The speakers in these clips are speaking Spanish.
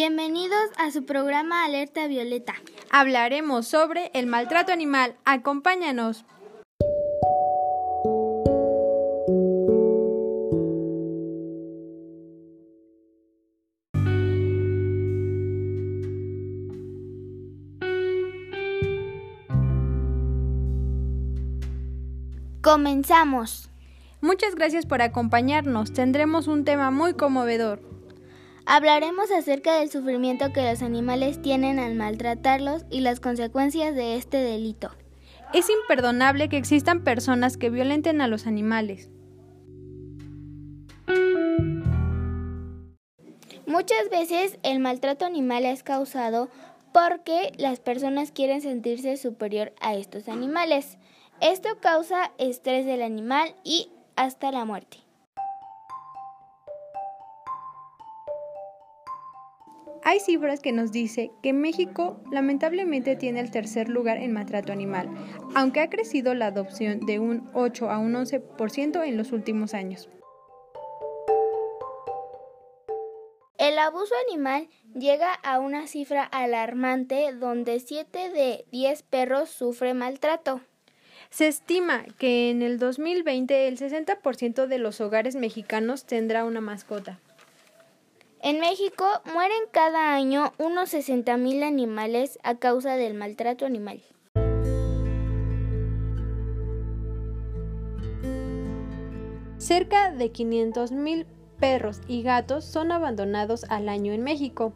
Bienvenidos a su programa Alerta Violeta. Hablaremos sobre el maltrato animal. Acompáñanos. Comenzamos. Muchas gracias por acompañarnos. Tendremos un tema muy conmovedor. Hablaremos acerca del sufrimiento que los animales tienen al maltratarlos y las consecuencias de este delito. Es imperdonable que existan personas que violenten a los animales. Muchas veces el maltrato animal es causado porque las personas quieren sentirse superior a estos animales. Esto causa estrés del animal y hasta la muerte. Hay cifras que nos dice que México lamentablemente tiene el tercer lugar en maltrato animal, aunque ha crecido la adopción de un 8 a un 11% en los últimos años. El abuso animal llega a una cifra alarmante donde 7 de 10 perros sufren maltrato. Se estima que en el 2020 el 60% de los hogares mexicanos tendrá una mascota. En México mueren cada año unos 60.000 animales a causa del maltrato animal. Cerca de 500.000 perros y gatos son abandonados al año en México.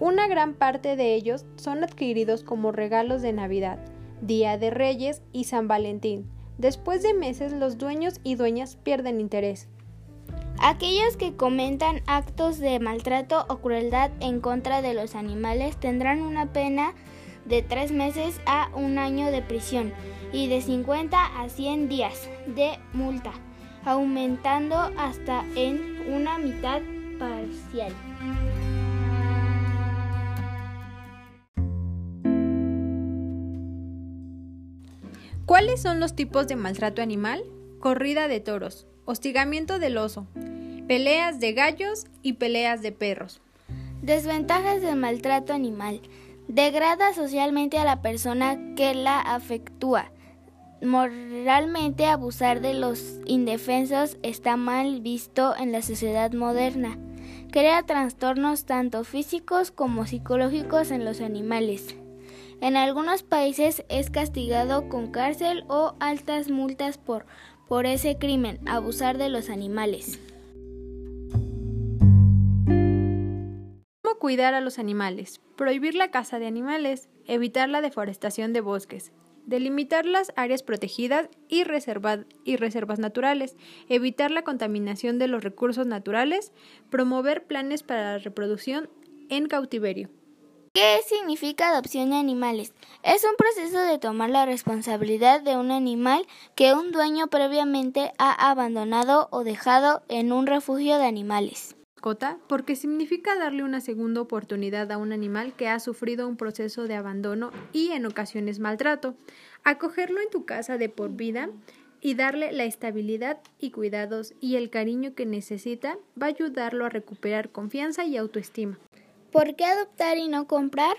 Una gran parte de ellos son adquiridos como regalos de Navidad, Día de Reyes y San Valentín. Después de meses los dueños y dueñas pierden interés. Aquellos que comentan actos de maltrato o crueldad en contra de los animales tendrán una pena de tres meses a un año de prisión y de 50 a 100 días de multa, aumentando hasta en una mitad parcial. ¿Cuáles son los tipos de maltrato animal? Corrida de toros, hostigamiento del oso, peleas de gallos y peleas de perros. Desventajas del maltrato animal. Degrada socialmente a la persona que la afectúa. Moralmente abusar de los indefensos está mal visto en la sociedad moderna. Crea trastornos tanto físicos como psicológicos en los animales. En algunos países es castigado con cárcel o altas multas por, por ese crimen, abusar de los animales. ¿Cómo cuidar a los animales? Prohibir la caza de animales, evitar la deforestación de bosques, delimitar las áreas protegidas y, y reservas naturales, evitar la contaminación de los recursos naturales, promover planes para la reproducción en cautiverio. ¿Qué significa adopción de animales? Es un proceso de tomar la responsabilidad de un animal que un dueño previamente ha abandonado o dejado en un refugio de animales porque significa darle una segunda oportunidad a un animal que ha sufrido un proceso de abandono y en ocasiones maltrato. Acogerlo en tu casa de por vida y darle la estabilidad y cuidados y el cariño que necesita va a ayudarlo a recuperar confianza y autoestima. ¿Por qué adoptar y no comprar?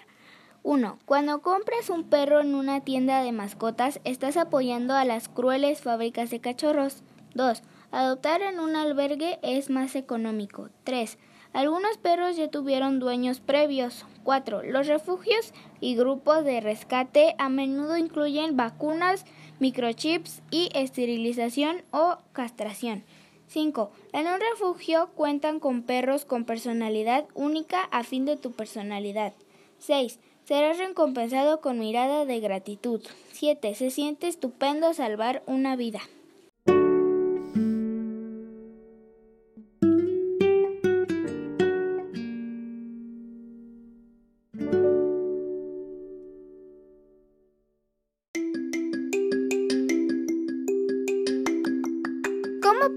1. Cuando compras un perro en una tienda de mascotas, estás apoyando a las crueles fábricas de cachorros. 2. Adoptar en un albergue es más económico. 3. Algunos perros ya tuvieron dueños previos. 4. Los refugios y grupos de rescate a menudo incluyen vacunas, microchips y esterilización o castración. 5. En un refugio cuentan con perros con personalidad única a fin de tu personalidad. 6. Serás recompensado con mirada de gratitud. 7. Se siente estupendo salvar una vida.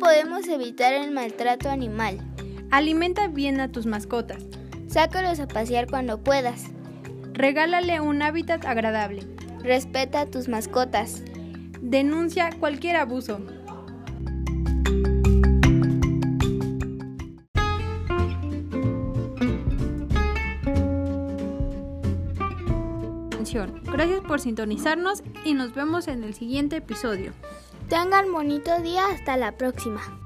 podemos evitar el maltrato animal? Alimenta bien a tus mascotas. Sácalos a pasear cuando puedas. Regálale un hábitat agradable. Respeta a tus mascotas. Denuncia cualquier abuso. Gracias por sintonizarnos y nos vemos en el siguiente episodio. Tengan bonito día, hasta la próxima.